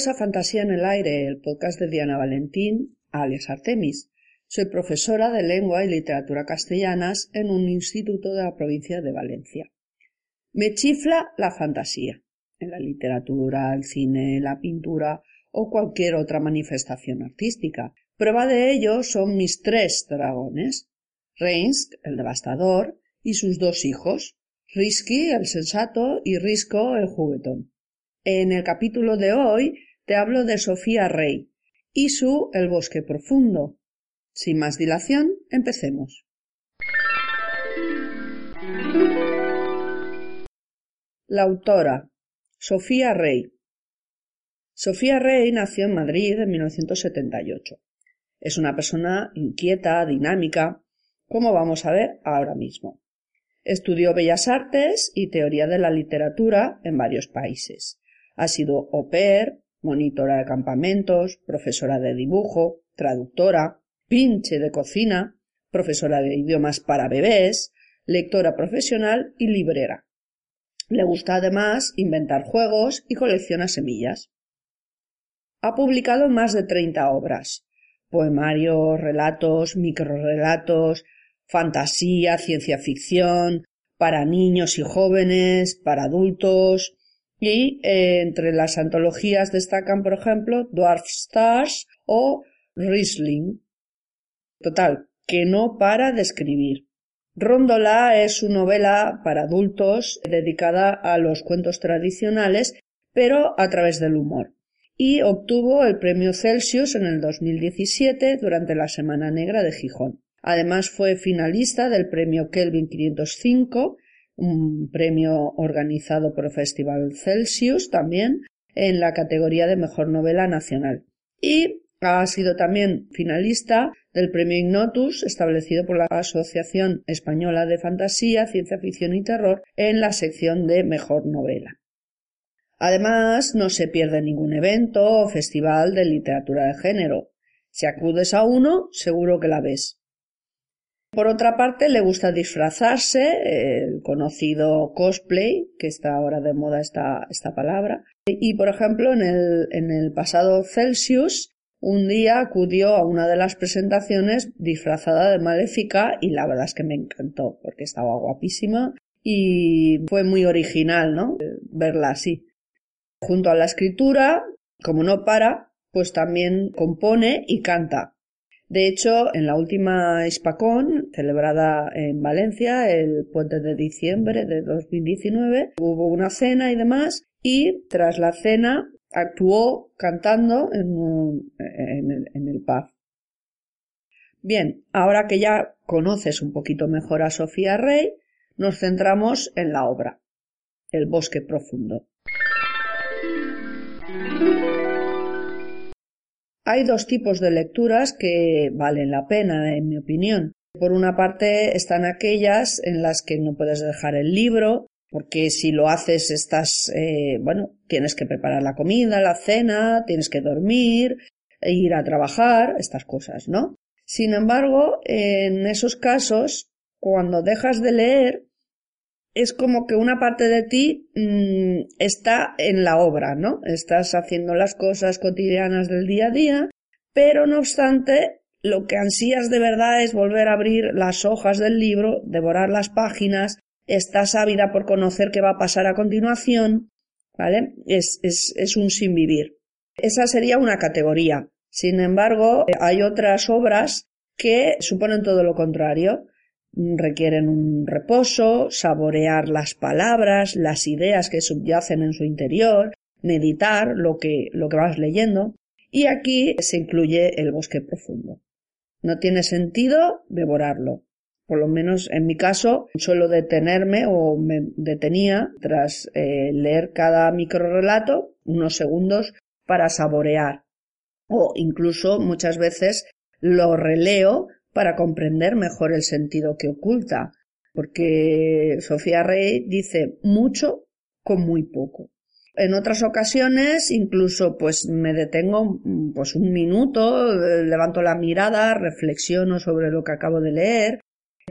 Bienvenidos Fantasía en el Aire, el podcast de Diana Valentín, alias Artemis. Soy profesora de lengua y literatura castellanas en un instituto de la provincia de Valencia. Me chifla la fantasía, en la literatura, el cine, la pintura o cualquier otra manifestación artística. Prueba de ello son mis tres dragones, Reinsk, el devastador, y sus dos hijos, Risky, el sensato, y Risco, el juguetón. En el capítulo de hoy te hablo de Sofía Rey y su El bosque profundo. Sin más dilación, empecemos. La autora, Sofía Rey. Sofía Rey nació en Madrid en 1978. Es una persona inquieta, dinámica, como vamos a ver ahora mismo. Estudió Bellas Artes y Teoría de la Literatura en varios países. Ha sido au pair, monitora de campamentos, profesora de dibujo, traductora, pinche de cocina, profesora de idiomas para bebés, lectora profesional y librera. Le gusta además inventar juegos y colecciona semillas. Ha publicado más de treinta obras, poemarios, relatos, microrelatos, fantasía, ciencia ficción, para niños y jóvenes, para adultos, y eh, entre las antologías destacan, por ejemplo, Dwarf Stars o Riesling. Total, que no para de escribir. Rondola es su novela para adultos dedicada a los cuentos tradicionales, pero a través del humor. Y obtuvo el premio Celsius en el 2017 durante la Semana Negra de Gijón. Además fue finalista del premio Kelvin 505 un premio organizado por el Festival Celsius también en la categoría de Mejor Novela Nacional. Y ha sido también finalista del Premio Ignotus, establecido por la Asociación Española de Fantasía, Ciencia Ficción y Terror, en la sección de Mejor Novela. Además, no se pierde ningún evento o festival de literatura de género. Si acudes a uno, seguro que la ves. Por otra parte, le gusta disfrazarse, el conocido cosplay, que está ahora de moda esta, esta palabra. Y, por ejemplo, en el, en el pasado Celsius, un día acudió a una de las presentaciones disfrazada de maléfica y la verdad es que me encantó porque estaba guapísima y fue muy original, ¿no? Verla así. Junto a la escritura, como no para, pues también compone y canta. De hecho, en la última Hispacón, celebrada en Valencia el puente de diciembre de 2019, hubo una cena y demás, y tras la cena actuó cantando en, en el pub. Bien, ahora que ya conoces un poquito mejor a Sofía Rey, nos centramos en la obra, El bosque profundo. Hay dos tipos de lecturas que valen la pena, en mi opinión. Por una parte están aquellas en las que no puedes dejar el libro, porque si lo haces estás, eh, bueno, tienes que preparar la comida, la cena, tienes que dormir, e ir a trabajar, estas cosas, ¿no? Sin embargo, en esos casos, cuando dejas de leer, es como que una parte de ti mm, está en la obra, ¿no? Estás haciendo las cosas cotidianas del día a día, pero no obstante, lo que ansías de verdad es volver a abrir las hojas del libro, devorar las páginas, estás ávida por conocer qué va a pasar a continuación, ¿vale? Es, es, es un sin vivir. Esa sería una categoría. Sin embargo, hay otras obras que suponen todo lo contrario requieren un reposo, saborear las palabras, las ideas que subyacen en su interior, meditar lo que, lo que vas leyendo, y aquí se incluye el bosque profundo. No tiene sentido devorarlo. Por lo menos en mi caso, suelo detenerme o me detenía tras eh, leer cada microrelato unos segundos para saborear. O incluso muchas veces lo releo para comprender mejor el sentido que oculta, porque Sofía Rey dice mucho con muy poco. En otras ocasiones incluso pues me detengo pues un minuto, levanto la mirada, reflexiono sobre lo que acabo de leer.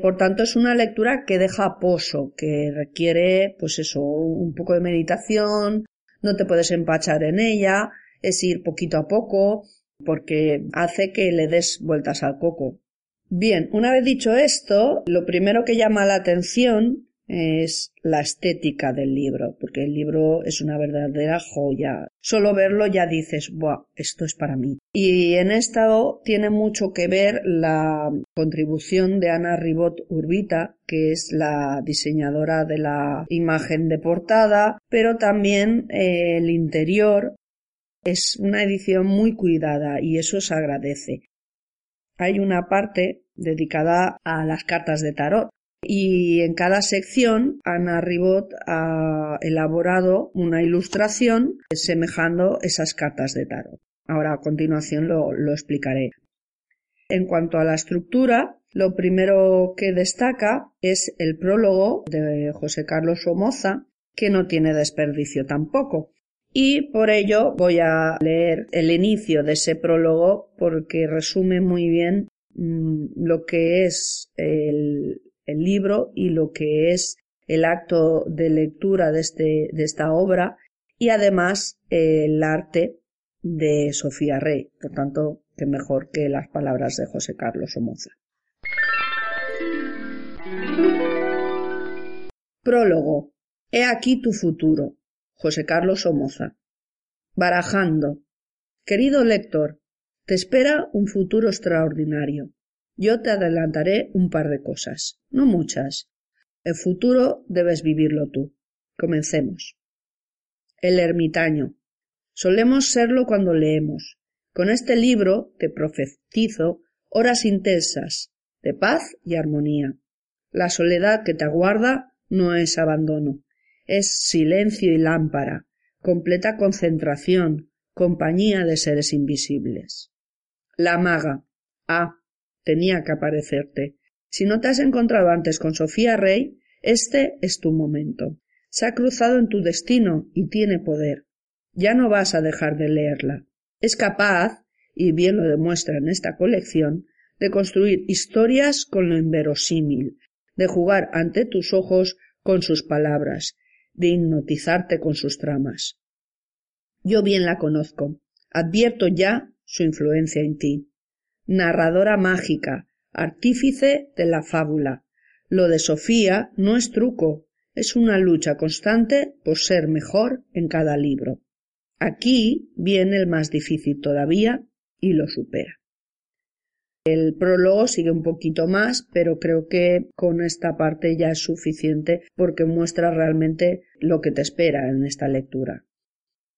Por tanto es una lectura que deja pozo, que requiere pues eso, un poco de meditación, no te puedes empachar en ella, es ir poquito a poco, porque hace que le des vueltas al coco. Bien, una vez dicho esto, lo primero que llama la atención es la estética del libro, porque el libro es una verdadera joya. Solo verlo ya dices, ¡buah! Esto es para mí. Y en esto tiene mucho que ver la contribución de Ana Ribot Urbita, que es la diseñadora de la imagen de portada, pero también eh, el interior es una edición muy cuidada y eso se agradece. Hay una parte dedicada a las cartas de tarot y en cada sección Ana Ribot ha elaborado una ilustración semejando esas cartas de tarot. Ahora a continuación lo, lo explicaré. En cuanto a la estructura, lo primero que destaca es el prólogo de José Carlos Somoza, que no tiene desperdicio tampoco. Y por ello voy a leer el inicio de ese prólogo porque resume muy bien mm, lo que es el, libro y lo que es el acto de lectura de, este, de esta obra y además el arte de Sofía Rey. Por tanto, que mejor que las palabras de José Carlos Somoza. Prólogo. He aquí tu futuro. José Carlos Somoza. Barajando. Querido lector, te espera un futuro extraordinario. Yo te adelantaré un par de cosas, no muchas. El futuro debes vivirlo tú. Comencemos. El ermitaño. Solemos serlo cuando leemos. Con este libro te profetizo horas intensas de paz y armonía. La soledad que te aguarda no es abandono, es silencio y lámpara, completa concentración, compañía de seres invisibles. La maga. Ah, tenía que aparecerte. Si no te has encontrado antes con Sofía Rey, este es tu momento. Se ha cruzado en tu destino y tiene poder. Ya no vas a dejar de leerla. Es capaz, y bien lo demuestra en esta colección, de construir historias con lo inverosímil, de jugar ante tus ojos con sus palabras, de hipnotizarte con sus tramas. Yo bien la conozco, advierto ya su influencia en ti narradora mágica, artífice de la fábula. Lo de Sofía no es truco, es una lucha constante por ser mejor en cada libro. Aquí viene el más difícil todavía y lo supera. El prólogo sigue un poquito más, pero creo que con esta parte ya es suficiente porque muestra realmente lo que te espera en esta lectura.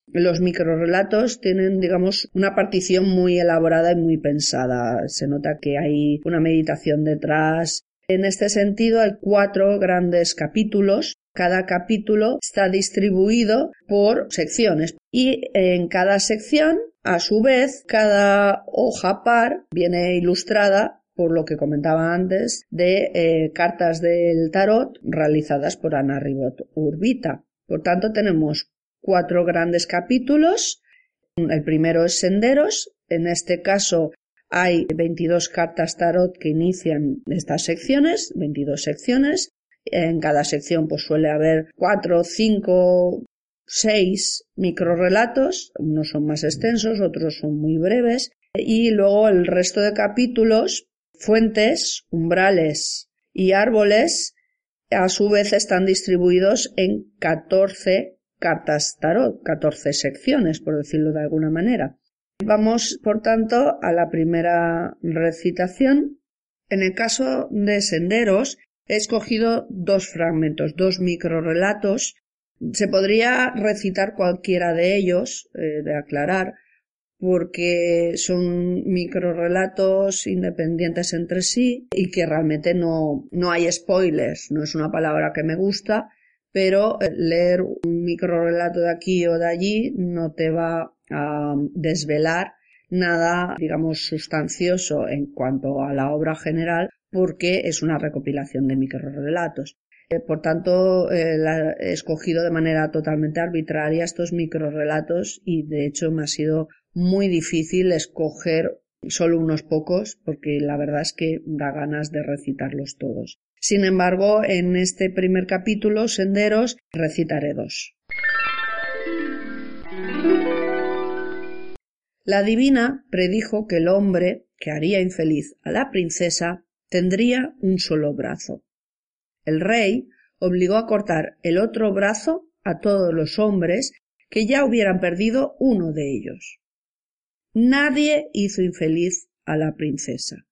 Los microrelatos tienen, digamos, una partición muy elaborada y muy pensada. Se nota que hay una meditación detrás. En este sentido, hay cuatro grandes capítulos. Cada capítulo está distribuido por secciones y en cada sección, a su vez, cada hoja par viene ilustrada por lo que comentaba antes, de eh, cartas del tarot realizadas por Ana Ribot Urbita. Por tanto, tenemos cuatro grandes capítulos. El primero es Senderos. En este caso hay 22 cartas tarot que inician estas secciones, 22 secciones. En cada sección pues suele haber cuatro, cinco, seis microrelatos. Unos son más extensos, otros son muy breves. Y luego el resto de capítulos, fuentes, umbrales y árboles, a su vez están distribuidos en 14 cartas tarot, 14 secciones, por decirlo de alguna manera. Vamos, por tanto, a la primera recitación. En el caso de Senderos, he escogido dos fragmentos, dos microrelatos. Se podría recitar cualquiera de ellos, eh, de aclarar, porque son microrelatos independientes entre sí y que realmente no, no hay spoilers, no es una palabra que me gusta, pero eh, leer un microrelato de aquí o de allí no te va a desvelar nada, digamos, sustancioso en cuanto a la obra general, porque es una recopilación de microrelatos. Eh, por tanto, eh, he escogido de manera totalmente arbitraria estos microrelatos y de hecho me ha sido muy difícil escoger solo unos pocos porque la verdad es que da ganas de recitarlos todos. Sin embargo, en este primer capítulo, Senderos, recitaré dos. La divina predijo que el hombre que haría infeliz a la princesa tendría un solo brazo. El rey obligó a cortar el otro brazo a todos los hombres que ya hubieran perdido uno de ellos. Nadie hizo infeliz a la princesa.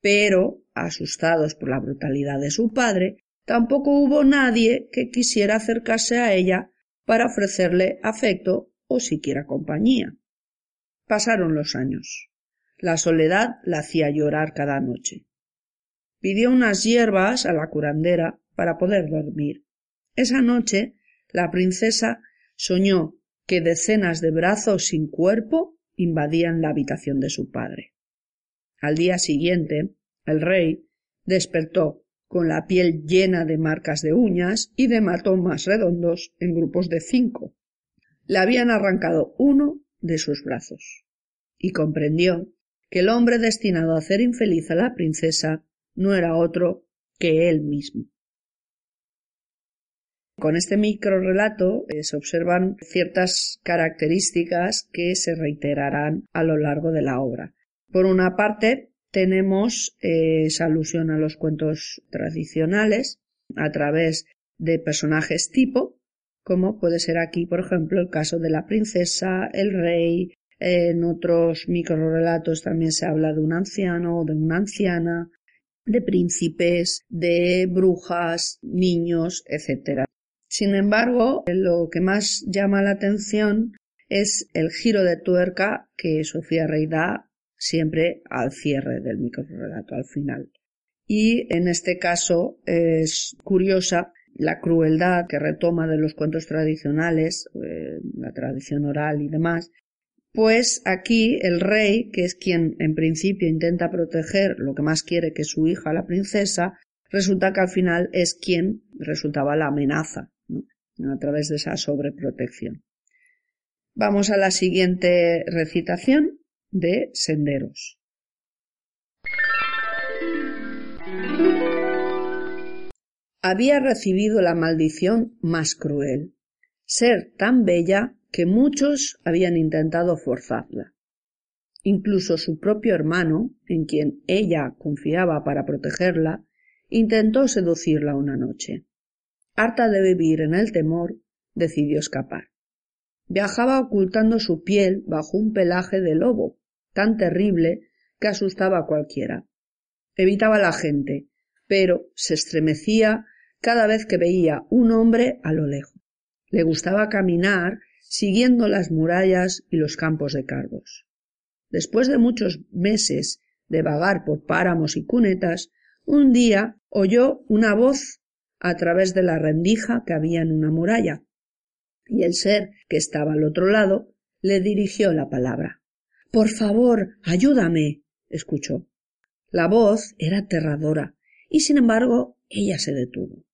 Pero, asustados por la brutalidad de su padre, tampoco hubo nadie que quisiera acercarse a ella para ofrecerle afecto o siquiera compañía. Pasaron los años. La soledad la hacía llorar cada noche. Pidió unas hierbas a la curandera para poder dormir. Esa noche la princesa soñó que decenas de brazos sin cuerpo invadían la habitación de su padre. Al día siguiente, el rey despertó con la piel llena de marcas de uñas y de matomas redondos en grupos de cinco. Le habían arrancado uno de sus brazos y comprendió que el hombre destinado a hacer infeliz a la princesa no era otro que él mismo. Con este microrelato eh, se observan ciertas características que se reiterarán a lo largo de la obra. Por una parte, tenemos eh, esa alusión a los cuentos tradicionales a través de personajes tipo, como puede ser aquí, por ejemplo, el caso de la princesa, el rey, en otros microrelatos también se habla de un anciano o de una anciana, de príncipes, de brujas, niños, etc. Sin embargo, lo que más llama la atención es el giro de tuerca que Sofía Rey da siempre al cierre del microrelato, al final. Y en este caso es curiosa la crueldad que retoma de los cuentos tradicionales, eh, la tradición oral y demás, pues aquí el rey, que es quien en principio intenta proteger lo que más quiere que su hija, la princesa, resulta que al final es quien resultaba la amenaza, a través de esa sobreprotección. Vamos a la siguiente recitación de Senderos. Había recibido la maldición más cruel, ser tan bella que muchos habían intentado forzarla. Incluso su propio hermano, en quien ella confiaba para protegerla, intentó seducirla una noche. Harta de vivir en el temor, decidió escapar. Viajaba ocultando su piel bajo un pelaje de lobo, tan terrible que asustaba a cualquiera. Evitaba a la gente, pero se estremecía cada vez que veía un hombre a lo lejos. Le gustaba caminar siguiendo las murallas y los campos de cardos. Después de muchos meses de vagar por páramos y cunetas, un día oyó una voz a través de la rendija que había en una muralla, y el ser que estaba al otro lado le dirigió la palabra. Por favor, ayúdame. escuchó. La voz era aterradora, y sin embargo ella se detuvo.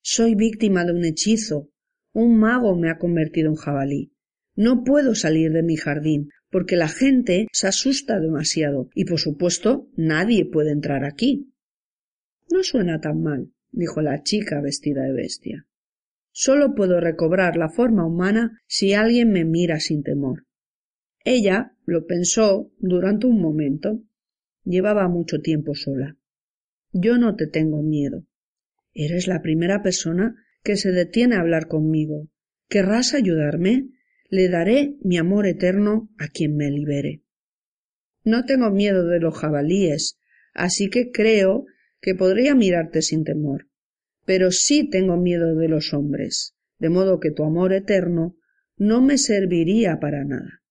Soy víctima de un hechizo, un mago me ha convertido en jabalí. No puedo salir de mi jardín, porque la gente se asusta demasiado, y por supuesto nadie puede entrar aquí. No suena tan mal, dijo la chica vestida de bestia. Solo puedo recobrar la forma humana si alguien me mira sin temor. Ella lo pensó durante un momento. Llevaba mucho tiempo sola. Yo no te tengo miedo. Eres la primera persona que se detiene a hablar conmigo. ¿Querrás ayudarme? Le daré mi amor eterno a quien me libere. No tengo miedo de los jabalíes, así que creo que podría mirarte sin temor. Pero sí tengo miedo de los hombres, de modo que tu amor eterno no me serviría para nada.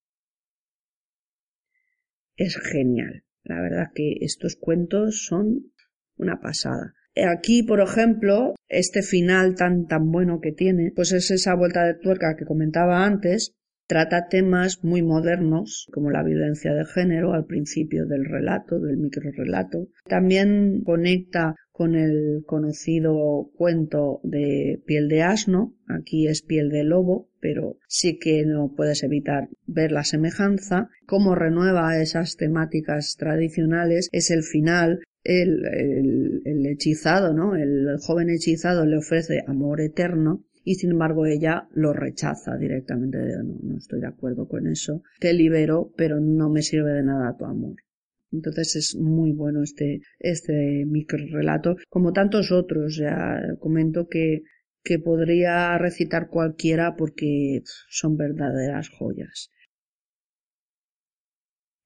Es genial. La verdad que estos cuentos son una pasada. Aquí, por ejemplo, este final tan tan bueno que tiene, pues es esa vuelta de tuerca que comentaba antes, trata temas muy modernos como la violencia de género al principio del relato, del microrelato. También conecta con el conocido cuento de piel de asno, aquí es piel de lobo, pero sí que no puedes evitar ver la semejanza. Cómo renueva esas temáticas tradicionales es el final el, el, hechizado, ¿no? El joven hechizado le ofrece amor eterno y sin embargo ella lo rechaza directamente. No, no estoy de acuerdo con eso. Te libero, pero no me sirve de nada tu amor. Entonces es muy bueno este, este micro relato, como tantos otros. Ya comento que, que podría recitar cualquiera porque son verdaderas joyas.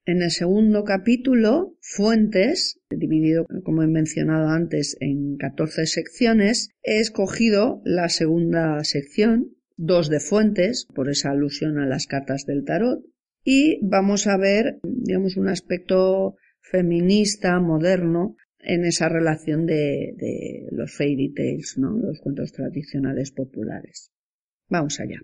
En el segundo capítulo, Fuentes, dividido, como he mencionado antes, en 14 secciones, he escogido la segunda sección, dos de Fuentes, por esa alusión a las cartas del tarot, y vamos a ver, digamos, un aspecto feminista, moderno, en esa relación de, los fairy tales, ¿no? Los cuentos tradicionales populares. Vamos allá.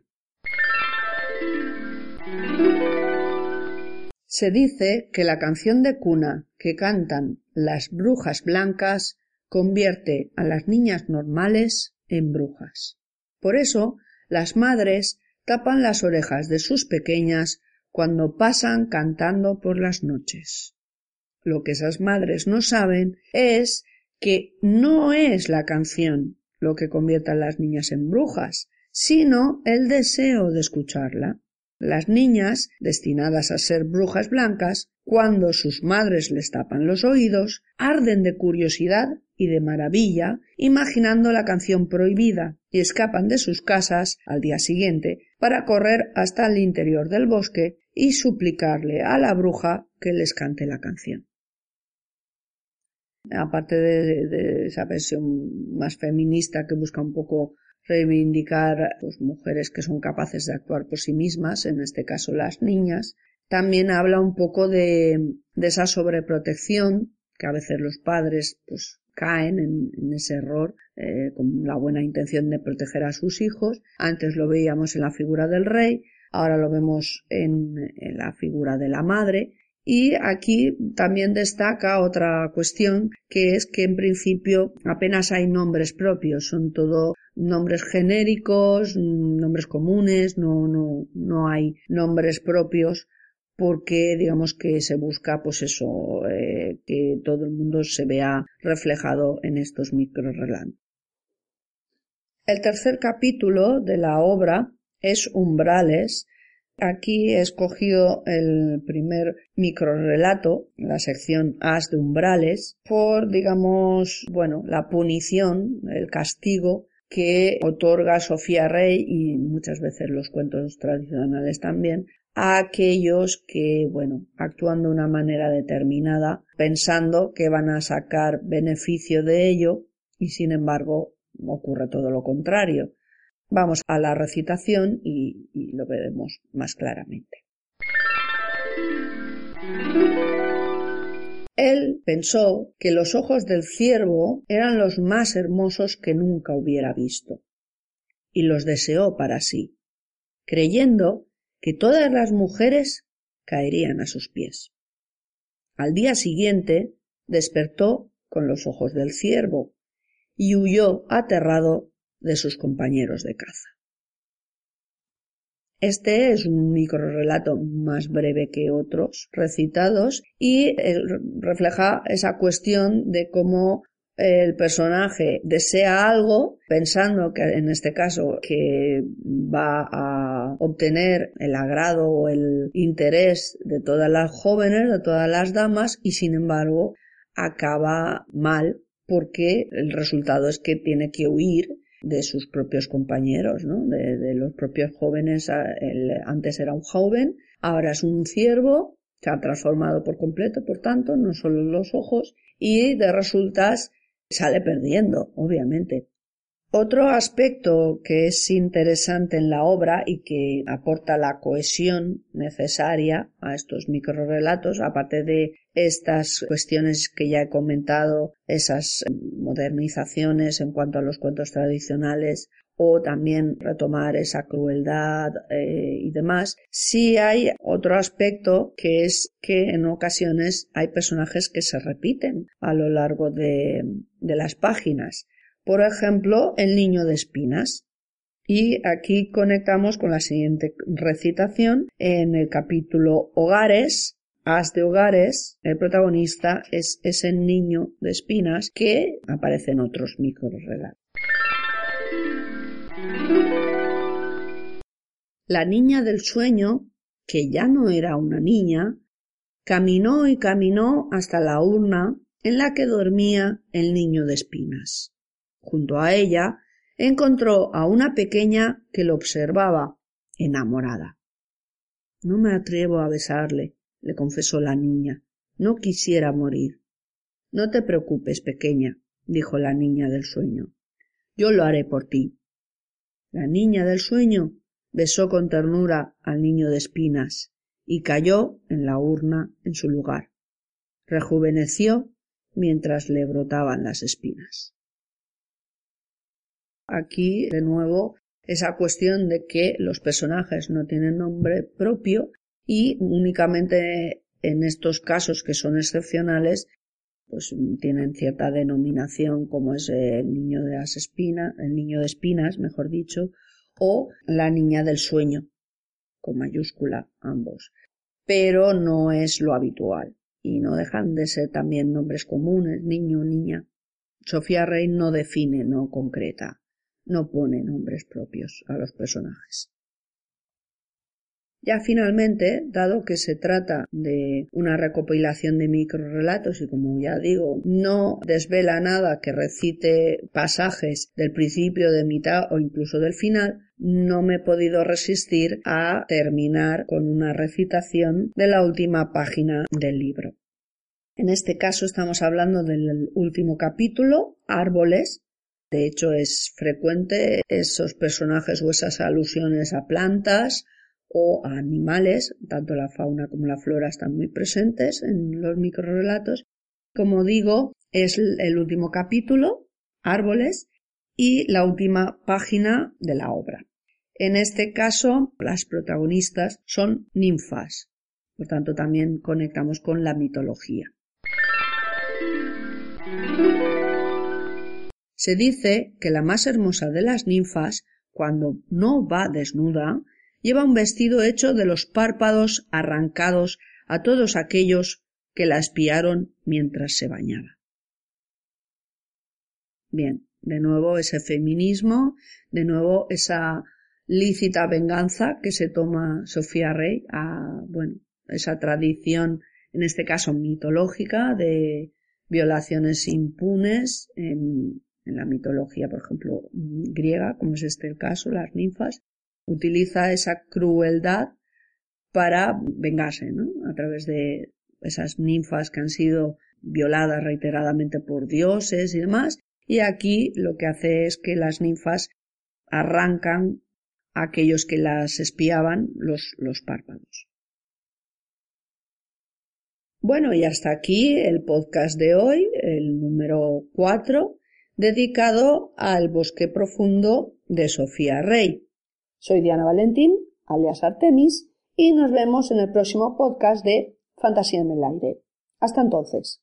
Se dice que la canción de cuna que cantan las brujas blancas convierte a las niñas normales en brujas. Por eso, las madres tapan las orejas de sus pequeñas cuando pasan cantando por las noches. Lo que esas madres no saben es que no es la canción lo que convierte a las niñas en brujas, sino el deseo de escucharla. Las niñas, destinadas a ser brujas blancas, cuando sus madres les tapan los oídos, arden de curiosidad y de maravilla, imaginando la canción prohibida, y escapan de sus casas al día siguiente para correr hasta el interior del bosque y suplicarle a la bruja que les cante la canción. Aparte de, esa versión más feminista que busca un poco reivindicar pues, mujeres que son capaces de actuar por sí mismas, en este caso las niñas. También habla un poco de, esa sobreprotección que a veces los padres pues caen en, ese error eh, con la buena intención de proteger a sus hijos. Antes lo veíamos en la figura del rey, ahora lo vemos en la figura de la madre y aquí también destaca otra cuestión que es que en principio apenas hay nombres propios, son todo nombres genéricos, nombres comunes, no, no, no hay nombres propios porque digamos que se busca pues eso, eh, que todo el mundo se vea reflejado en estos microrelatos. El tercer capítulo de la obra es Umbrales, Aquí he escogido el primer microrelato, la sección As de umbrales, por, digamos, bueno, la punición, el castigo que otorga Sofía Rey y muchas veces los cuentos tradicionales también a aquellos que, bueno, actúan de una manera determinada, pensando que van a sacar beneficio de ello y sin embargo ocurre todo lo contrario. Vamos a la recitación y, lo veremos más claramente. Él pensó que los ojos del ciervo eran los más hermosos que nunca hubiera visto, y los deseó para sí, creyendo que todas las mujeres caerían a sus pies. Al día siguiente despertó con los ojos del ciervo y huyó aterrado de sus compañeros de caza. Este es un microrelato más breve que otros recitados y eh, refleja esa cuestión de cómo el personaje desea algo pensando que en este caso que va a obtener el agrado o el interés de todas las jóvenes, de todas las damas y sin embargo acaba mal porque el resultado es que tiene que huir de sus propios compañeros, ¿no? de, los propios jóvenes. antes era un joven, ahora es un ciervo, se ha transformado por completo, por tanto, no solo los ojos, y de resultas sale perdiendo, obviamente. Otro aspecto que es interesante en la obra y que aporta la cohesión necesaria a estos microrelatos, aparte de estas cuestiones que ya he comentado, esas modernizaciones en cuanto a los cuentos tradicionales o también retomar esa crueldad eh, y demás, sí hay otro aspecto que es que en ocasiones hay personajes que se repiten a lo largo de las páginas por ejemplo, el niño de espinas. Y aquí conectamos con la siguiente recitación. En el capítulo Hogares, As de Hogares, el protagonista es ese niño de espinas que aparece en otros microrelatos. la niña del sueño, que ya no era una niña, caminó y caminó hasta la urna en la que dormía el niño de espinas. Junto a ella encontró a una pequeña que lo observaba, enamorada. No me atrevo a besarle, le confesó la niña. No quisiera morir. No te preocupes, pequeña, dijo la niña del sueño. Yo lo haré por ti. La niña del sueño besó con ternura al niño de espinas y cayó en la urna en su lugar. Rejuveneció mientras le brotaban las espinas. Aquí, de nuevo, esa cuestión de que los personajes no tienen nombre propio y únicamente en estos casos que son excepcionales pues tienen cierta denominación como es el niño de las espinas, el niño de espinas, mejor dicho, o la niña del sueño, con mayúscula ambos. Pero no es lo habitual y no dejan de ser también nombres comunes, niño, niña. Sofía Rey no define, no concreta no pone nombres propios a los personajes. Ya finalmente, dado que se trata de una recopilación de microrelatos y como ya digo, no desvela nada que recite pasajes del principio, de mitad o incluso del final, no me he podido resistir a terminar con una recitación de la última página del libro. En este caso estamos hablando del último capítulo, Árboles, de hecho, es frecuente esos personajes o esas alusiones a plantas o a animales, tanto la fauna como la flora están muy presentes en los microrelatos. Como digo, es el último capítulo, árboles, y la última página de la obra. En este caso, las protagonistas son ninfas, por tanto también conectamos con la mitología. Se dice que la más hermosa de las ninfas, cuando no va desnuda, lleva un vestido hecho de los párpados arrancados a todos aquellos que la espiaron mientras se bañaba. Bien, de nuevo ese feminismo, de nuevo esa lícita venganza que se toma Sofía Rey a, bueno, esa tradición, en este caso mitológica, de violaciones impunes en en la mitología, por ejemplo, griega, como es este el caso, las ninfas, utiliza esa crueldad para vengarse, ¿no? A través de esas ninfas que han sido violadas reiteradamente por dioses y demás. Y aquí lo que hace es que las ninfas arrancan a aquellos que las espiaban los, los párpados. Bueno, y hasta aquí el podcast de hoy, el número 4 dedicado al bosque profundo de Sofía Rey. Soy Diana Valentín, alias Artemis, y nos vemos en el próximo podcast de Fantasía en el Aire. Hasta entonces.